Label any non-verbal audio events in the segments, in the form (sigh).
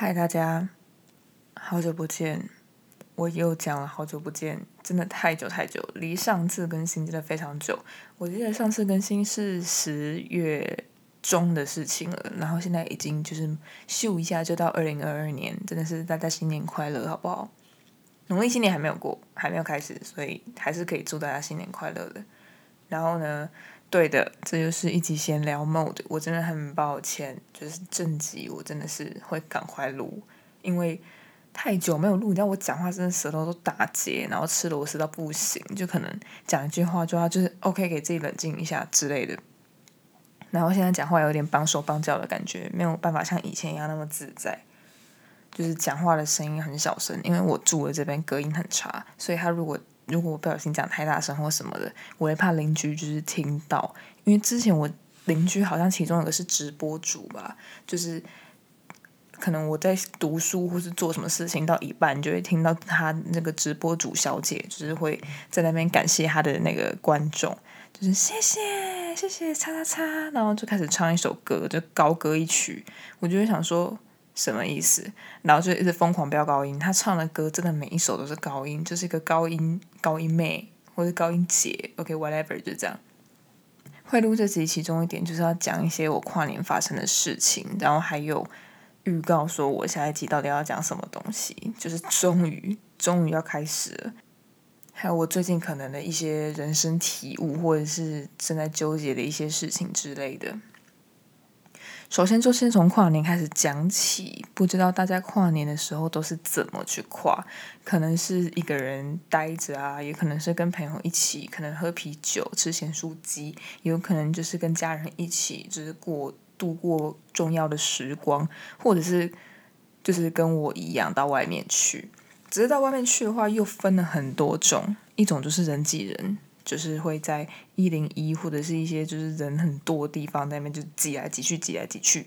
嗨，大家，好久不见！我又讲了好久不见，真的太久太久，离上次更新真的非常久。我记得上次更新是十月中的事情了，然后现在已经就是咻一下就到二零二二年，真的是大家新年快乐，好不好？农历新年还没有过，还没有开始，所以还是可以祝大家新年快乐的。然后呢？对的，这就是一集闲聊 mode。我真的很抱歉，就是正集我真的是会赶快录，因为太久没有录，你知道我讲话真的舌头都打结，然后吃螺丝到不行，就可能讲一句话就要就是 OK 给自己冷静一下之类的。然后现在讲话有点绑手绑脚的感觉，没有办法像以前一样那么自在，就是讲话的声音很小声，因为我住的这边隔音很差，所以他如果。如果我不小心讲太大声或什么的，我会怕邻居就是听到。因为之前我邻居好像其中有个是直播主吧，就是可能我在读书或是做什么事情到一半，就会听到他那个直播主小姐就是会在那边感谢他的那个观众，就是谢谢谢谢叉叉叉，然后就开始唱一首歌，就高歌一曲，我就会想说。什么意思？然后就一直疯狂飙高音。他唱的歌真的每一首都是高音，就是一个高音高音妹或者高音姐。OK，whatever，就这样。会录这集其中一点就是要讲一些我跨年发生的事情，然后还有预告说我下一集到底要讲什么东西，就是终于终于要开始了。还有我最近可能的一些人生体悟，或者是正在纠结的一些事情之类的。首先就先从跨年开始讲起，不知道大家跨年的时候都是怎么去跨？可能是一个人待着啊，也可能是跟朋友一起，可能喝啤酒、吃咸酥鸡，也有可能就是跟家人一起，就是过度过重要的时光，或者是就是跟我一样到外面去。只是到外面去的话，又分了很多种，一种就是人挤人。就是会在一零一或者是一些就是人很多的地方那边就挤来挤去挤来挤去，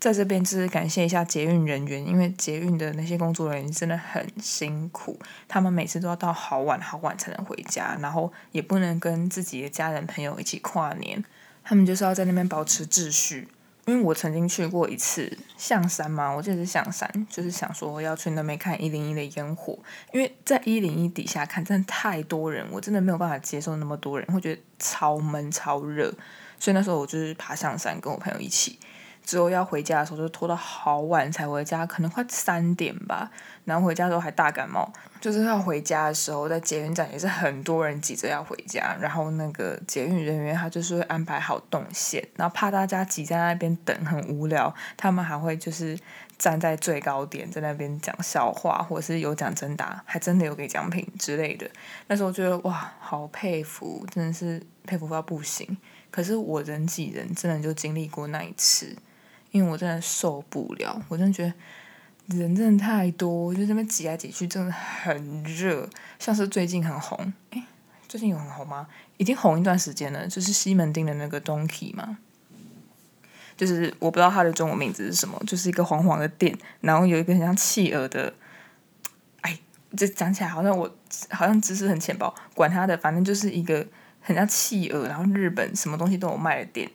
在这边就是感谢一下捷运人员，因为捷运的那些工作人员真的很辛苦，他们每次都要到好晚好晚才能回家，然后也不能跟自己的家人朋友一起跨年，他们就是要在那边保持秩序。因为我曾经去过一次象山嘛，我记得是象山，就是想说要去那边看一零一的烟火，因为在一零一底下看真的太多人，我真的没有办法接受那么多人，会觉得超闷超热，所以那时候我就是爬象山，跟我朋友一起。之后要回家的时候，就拖到好晚才回家，可能快三点吧。然后回家的时候还大感冒，就是要回家的时候，在捷运站也是很多人挤着要回家。然后那个捷运人员他就是会安排好动线，然后怕大家挤在那边等很无聊，他们还会就是站在最高点在那边讲笑话，或者是有奖征答，还真的有给奖品之类的。那时候觉得哇，好佩服，真的是佩服到不行。可是我人挤人，真的就经历过那一次。因为我真的受不了，我真的觉得人真的太多，就这边挤来挤去，真的很热。像是最近很红，哎，最近有很红吗？已经红一段时间了，就是西门町的那个 Donkey 嘛，就是我不知道它的中文名字是什么，就是一个黄黄的店，然后有一个很像企鹅的，哎，这讲起来好像我好像知识很浅薄，管他的，反正就是一个很像企鹅，然后日本什么东西都有卖的店，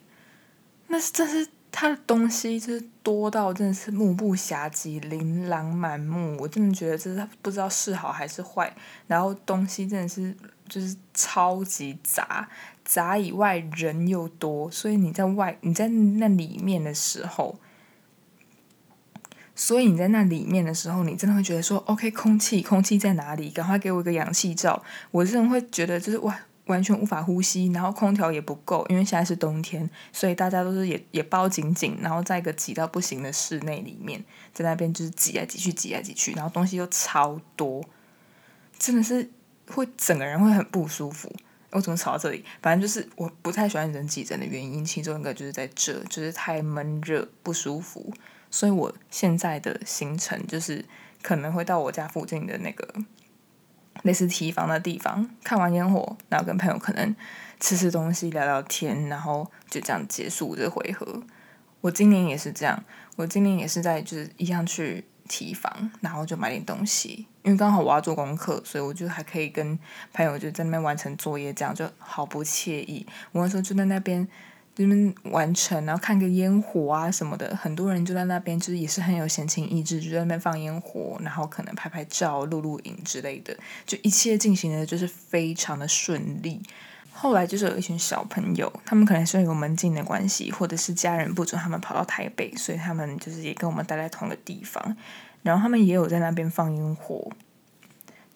那是这是。他的东西就是多到真的是目不暇接，琳琅满目。我真的觉得这是不知道是好还是坏。然后东西真的是就是超级杂，杂以外人又多，所以你在外你在那里面的时候，所以你在那里面的时候，你真的会觉得说，OK，空气空气在哪里？赶快给我一个氧气罩！我真的会觉得就是哇。完全无法呼吸，然后空调也不够，因为现在是冬天，所以大家都是也也包紧紧，然后在一个挤到不行的室内里面，在那边就是挤来挤去，挤来挤去，然后东西又超多，真的是会整个人会很不舒服。我怎么吵到这里？反正就是我不太喜欢人挤人的原因，其中一个就是在这，就是太闷热不舒服，所以我现在的行程就是可能会到我家附近的那个。类似提防的地方，看完烟火，然后跟朋友可能吃吃东西、聊聊天，然后就这样结束这回合。我今年也是这样，我今年也是在就是一样去提防，然后就买点东西，因为刚好我要做功课，所以我就还可以跟朋友就在那边完成作业，这样就好不惬意。我那时候就在那边这边完成，然后看个烟火啊什么的，很多人就在那边，就是也是很有闲情逸致，就在那边放烟火，然后可能拍拍照、录录影之类的，就一切进行的就是非常的顺利。后来就是有一群小朋友，他们可能是有门禁的关系，或者是家人不准他们跑到台北，所以他们就是也跟我们待在同一个地方，然后他们也有在那边放烟火。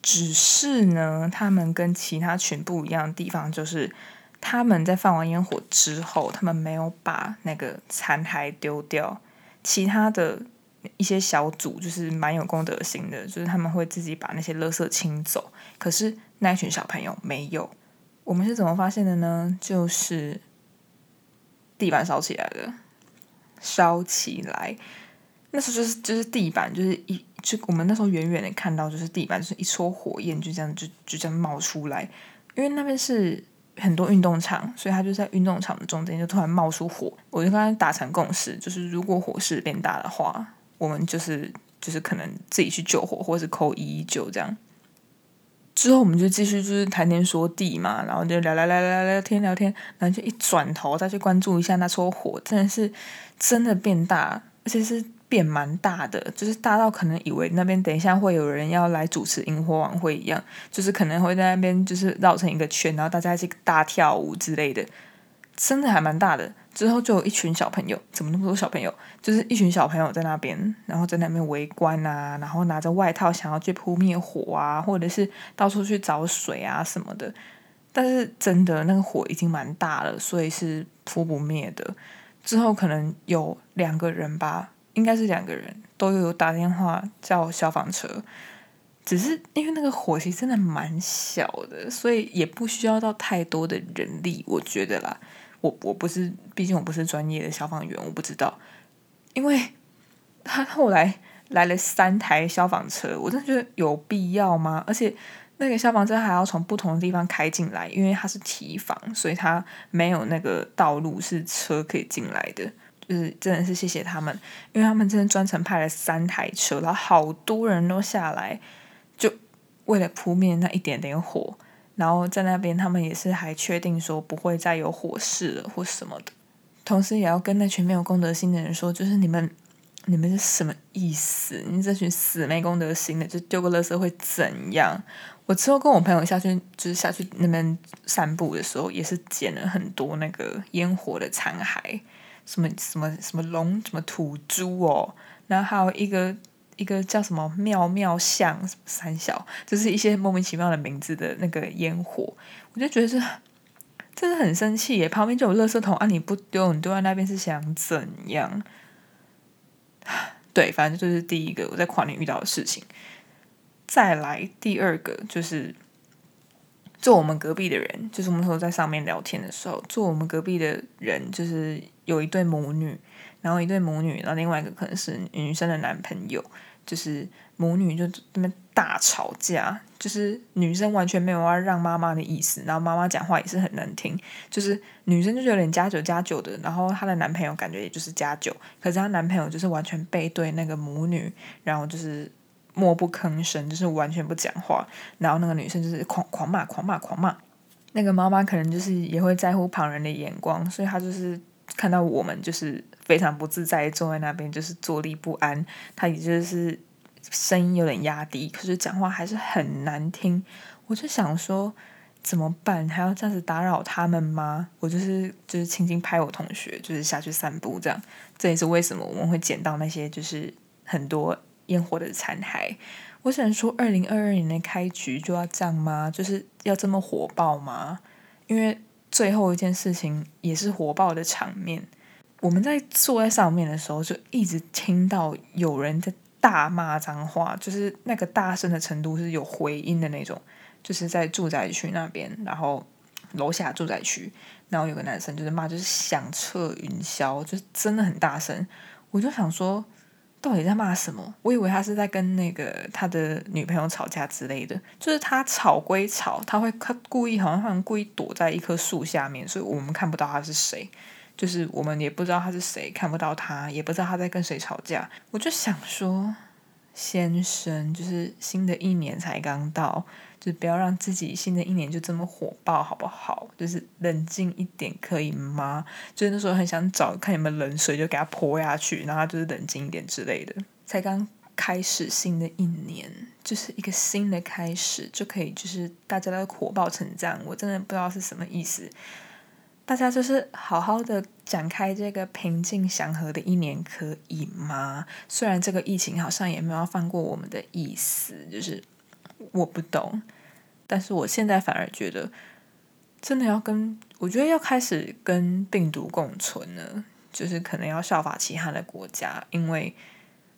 只是呢，他们跟其他群不一样的地方就是。他们在放完烟火之后，他们没有把那个残骸丢掉。其他的一些小组就是蛮有公德心的，就是他们会自己把那些垃圾清走。可是那群小朋友没有。我们是怎么发现的呢？就是地板烧起来了，烧起来。那时候就是就是地板就是一就我们那时候远远的看到就是地板就是一撮火焰就这样就就这样冒出来，因为那边是。很多运动场，所以他就在运动场的中间，就突然冒出火。我就跟他达成共识，就是如果火势变大的话，我们就是就是可能自己去救火，或是扣一一九这样。之后我们就继续就是谈天说地嘛，然后就聊聊聊聊聊天聊天，然后就一转头再去关注一下那撮火，真的是真的变大，而且是。变蛮大的，就是大到可能以为那边等一下会有人要来主持萤火晚会一样，就是可能会在那边就是绕成一个圈，然后大家一起大跳舞之类的，真的还蛮大的。之后就有一群小朋友，怎么那么多小朋友？就是一群小朋友在那边，然后在那边围观啊，然后拿着外套想要去扑灭火啊，或者是到处去找水啊什么的。但是真的那个火已经蛮大了，所以是扑不灭的。之后可能有两个人吧。应该是两个人都有打电话叫消防车，只是因为那个火其实真的蛮小的，所以也不需要到太多的人力，我觉得啦。我我不是，毕竟我不是专业的消防员，我不知道。因为他后来来了三台消防车，我真的觉得有必要吗？而且那个消防车还要从不同的地方开进来，因为它是提防，所以它没有那个道路是车可以进来的。就是真的是谢谢他们，因为他们真的专程派了三台车，然后好多人都下来，就为了扑灭那一点点火。然后在那边，他们也是还确定说不会再有火势了或什么的。同时，也要跟那群没有公德心的人说，就是你们你们是什么意思？你这群死没公德心的，就丢个垃圾会怎样？我之后跟我朋友下去，就是下去那边散步的时候，也是捡了很多那个烟火的残骸。什么什么什么龙什么土猪哦，然后还有一个一个叫什么妙妙像三小，就是一些莫名其妙的名字的那个烟火，我就觉得这真的很生气耶！旁边就有垃圾桶啊，你不丢，你丢在那边是想怎样？对，反正就是第一个我在跨年遇到的事情。再来第二个就是。坐我们隔壁的人，就是我们说在上面聊天的时候，坐我们隔壁的人就是有一对母女，然后一对母女，然后另外一个可能是女生的男朋友，就是母女就那边大吵架，就是女生完全没有要让妈妈的意思，然后妈妈讲话也是很难听，就是女生就是有点加酒加酒的，然后她的男朋友感觉也就是加酒，可是她男朋友就是完全背对那个母女，然后就是。默不吭声，就是完全不讲话。然后那个女生就是狂狂骂、狂骂、狂骂。那个妈妈可能就是也会在乎旁人的眼光，所以她就是看到我们就是非常不自在坐在那边，就是坐立不安。他也就是声音有点压低，可是讲话还是很难听。我就想说怎么办？还要这样子打扰他们吗？我就是就是轻轻拍我同学，就是下去散步这样。这也是为什么我们会捡到那些就是很多。烟火的残骸，我想说，二零二二年的开局就要这样吗？就是要这么火爆吗？因为最后一件事情也是火爆的场面。我们在坐在上面的时候，就一直听到有人在大骂脏话，就是那个大声的程度是有回音的那种。就是在住宅区那边，然后楼下住宅区，然后有个男生就是骂，就是响彻云霄，就是真的很大声。我就想说。到底在骂什么？我以为他是在跟那个他的女朋友吵架之类的。就是他吵归吵，他会他故意好像好像故意躲在一棵树下面，所以我们看不到他是谁。就是我们也不知道他是谁，看不到他，也不知道他在跟谁吵架。我就想说，先生，就是新的一年才刚到，就不要让自己新的一年就这么火爆，好不好？就是冷静一点，可以吗？就是那时候很想找看有没有冷水，就给他泼下去，然后就是冷静一点之类的。才刚开始新的一年，就是一个新的开始，就可以就是大家都火爆成这样，我真的不知道是什么意思。大家就是好好的展开这个平静祥和的一年，可以吗？虽然这个疫情好像也没有放过我们的意思，就是我不懂，但是我现在反而觉得，真的要跟我觉得要开始跟病毒共存了，就是可能要效法其他的国家，因为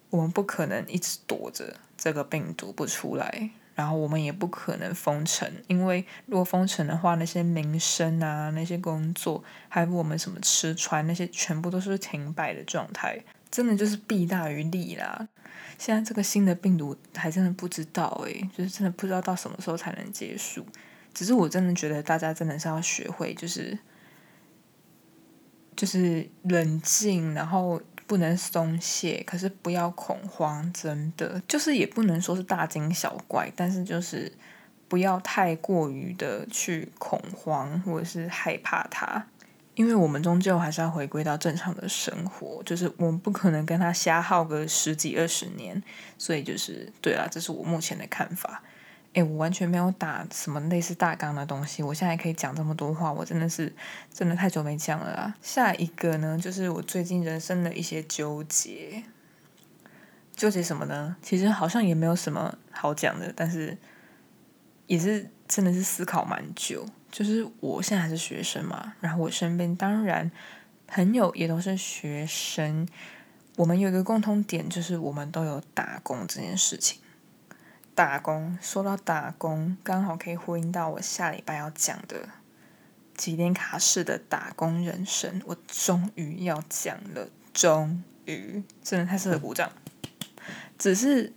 我们不可能一直躲着这个病毒不出来。然后我们也不可能封城，因为如果封城的话，那些民生啊、那些工作，还有我们什么吃穿那些，全部都是停摆的状态，真的就是弊大于利啦。现在这个新的病毒还真的不知道诶，就是真的不知道到什么时候才能结束。只是我真的觉得大家真的是要学会，就是就是冷静，然后。不能松懈，可是不要恐慌，真的就是也不能说是大惊小怪，但是就是不要太过于的去恐慌或者是害怕它，因为我们终究还是要回归到正常的生活，就是我们不可能跟他瞎耗个十几二十年，所以就是对啦，这是我目前的看法。哎，我完全没有打什么类似大纲的东西，我现在可以讲这么多话，我真的是真的太久没讲了啦。下一个呢，就是我最近人生的一些纠结，纠结什么呢？其实好像也没有什么好讲的，但是也是真的是思考蛮久。就是我现在还是学生嘛，然后我身边当然朋友也都是学生，我们有一个共通点，就是我们都有打工这件事情。打工，说到打工，刚好可以呼应到我下礼拜要讲的几点卡式的打工人生。我终于要讲了，终于，真的太适合鼓掌。只是，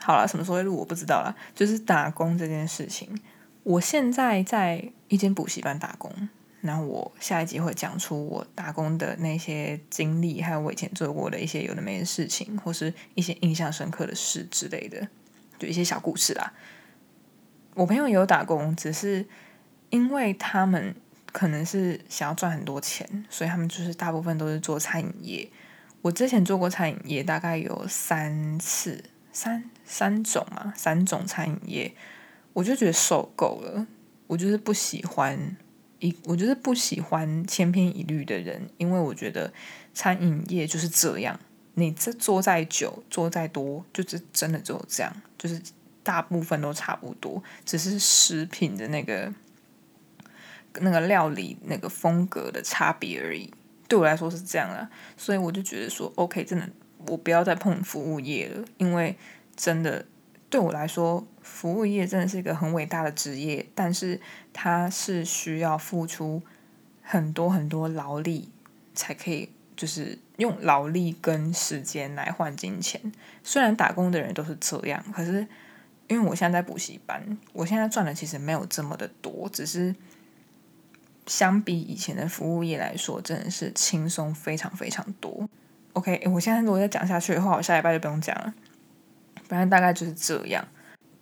好了，什么时候录我不知道了。就是打工这件事情，我现在在一间补习班打工，然后我下一集会讲出我打工的那些经历，还有我以前做过的一些有的没的事情，或是一些印象深刻的事之类的。就一些小故事啦。我朋友也有打工，只是因为他们可能是想要赚很多钱，所以他们就是大部分都是做餐饮业。我之前做过餐饮业，大概有三次，三三种嘛，三种餐饮业，我就觉得受够了。我就是不喜欢一，我就是不喜欢千篇一律的人，因为我觉得餐饮业就是这样。你这做再久，做再多，就是真的只有这样，就是大部分都差不多，只是食品的那个那个料理那个风格的差别而已。对我来说是这样啊，所以我就觉得说，OK，真的，我不要再碰服务业了，因为真的对我来说，服务业真的是一个很伟大的职业，但是它是需要付出很多很多劳力才可以。就是用劳力跟时间来换金钱。虽然打工的人都是这样，可是因为我现在在补习班，我现在赚的其实没有这么的多，只是相比以前的服务业来说，真的是轻松非常非常多。OK，我现在如果再讲下去的话，我下礼拜就不用讲了。反正大概就是这样，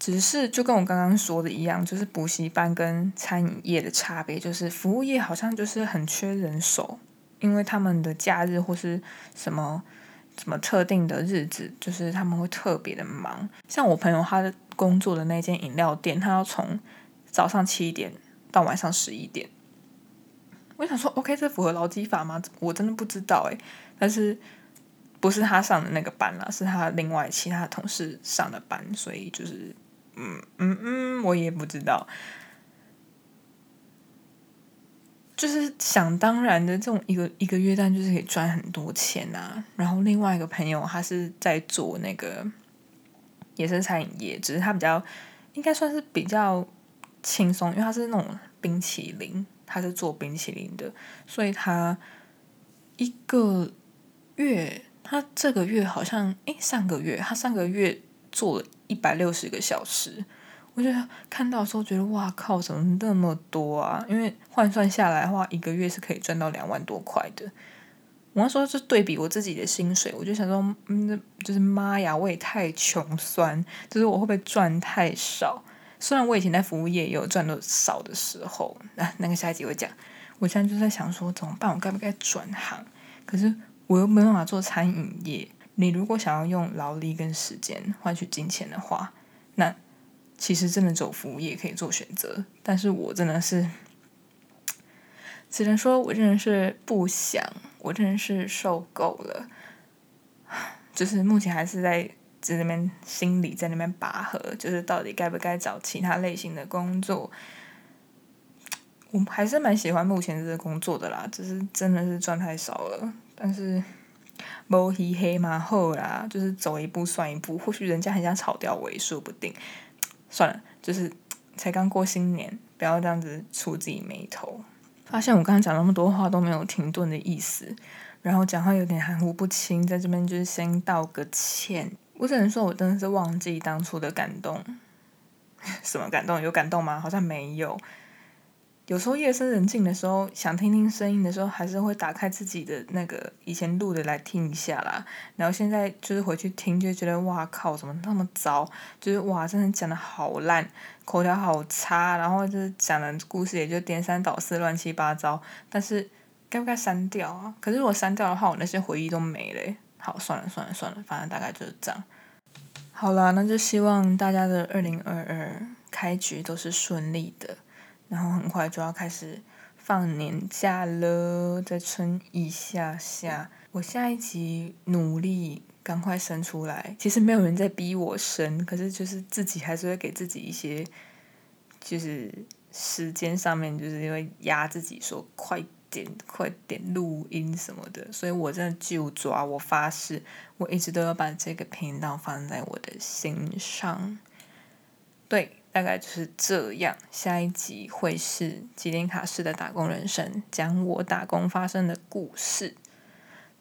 只是就跟我刚刚说的一样，就是补习班跟餐饮业的差别，就是服务业好像就是很缺人手。因为他们的假日或是什么什么特定的日子，就是他们会特别的忙。像我朋友他的工作的那间饮料店，他要从早上七点到晚上十一点。我想说，OK，这符合劳基法吗？我真的不知道诶，但是不是他上的那个班啦，是他另外其他同事上的班，所以就是嗯嗯嗯，我也不知道。就是想当然的，这种一个一个月单就是可以赚很多钱呐。然后另外一个朋友，他是在做那个也是餐饮业，只是他比较应该算是比较轻松，因为他是那种冰淇淋，他是做冰淇淋的，所以他一个月，他这个月好像诶，上个月他上个月做了一百六十个小时。我觉得看到的时候觉得哇靠，怎么那么多啊？因为换算下来的话，一个月是可以赚到两万多块的。我那时候就对比我自己的薪水，我就想说，嗯，就是妈呀，我也太穷酸，就是我会不会赚太少？虽然我以前在服务业也有赚的少的时候，那那个下一集会讲。我现在就在想说，怎么办？我该不该转行？可是我又没办法做餐饮业。你如果想要用劳力跟时间换取金钱的话，那其实真的走服务业可以做选择。但是我真的是，只能说我真的是不想，我真的是受够了。就是目前还是在。在那边心里在那边拔河，就是到底该不该找其他类型的工作？我还是蛮喜欢目前这个工作的啦，只是真的是赚太少了。但是摸黑黑嘛后啦，就是走一步算一步。或许人家很想炒掉我，也说不定。算了，就是 (tsk) 才刚过新年，不要这样子触自己眉头。发现我刚刚讲那么多话都没有停顿的意思，然后讲话有点含糊不清，在这边就是先道个歉。我只能说，我真的是忘记当初的感动。(laughs) 什么感动？有感动吗？好像没有。有时候夜深人静的时候，想听听声音的时候，还是会打开自己的那个以前录的来听一下啦。然后现在就是回去听，就觉得哇靠，怎么那么糟？就是哇，真的讲的好烂，口条好差，然后就是讲的故事也就颠三倒四、乱七八糟。但是该不该删掉啊？可是如果删掉的话，我那些回忆都没了。好，算了算了算了，反正大概就是这样。好啦，那就希望大家的二零二二开局都是顺利的，然后很快就要开始放年假了，再撑一下下。我下一集努力赶快生出来。其实没有人在逼我生，可是就是自己还是会给自己一些，就是时间上面就是因为压自己说快。点快点录音什么的，所以我真的就抓我发誓，我一直都要把这个频道放在我的心上。对，大概就是这样。下一集会是吉林卡市的打工人生，讲我打工发生的故事。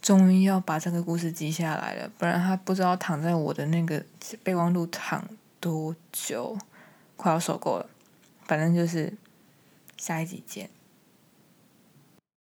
终于要把这个故事记下来了，不然他不知道躺在我的那个备忘录躺多久，快要受够了。反正就是下一集见。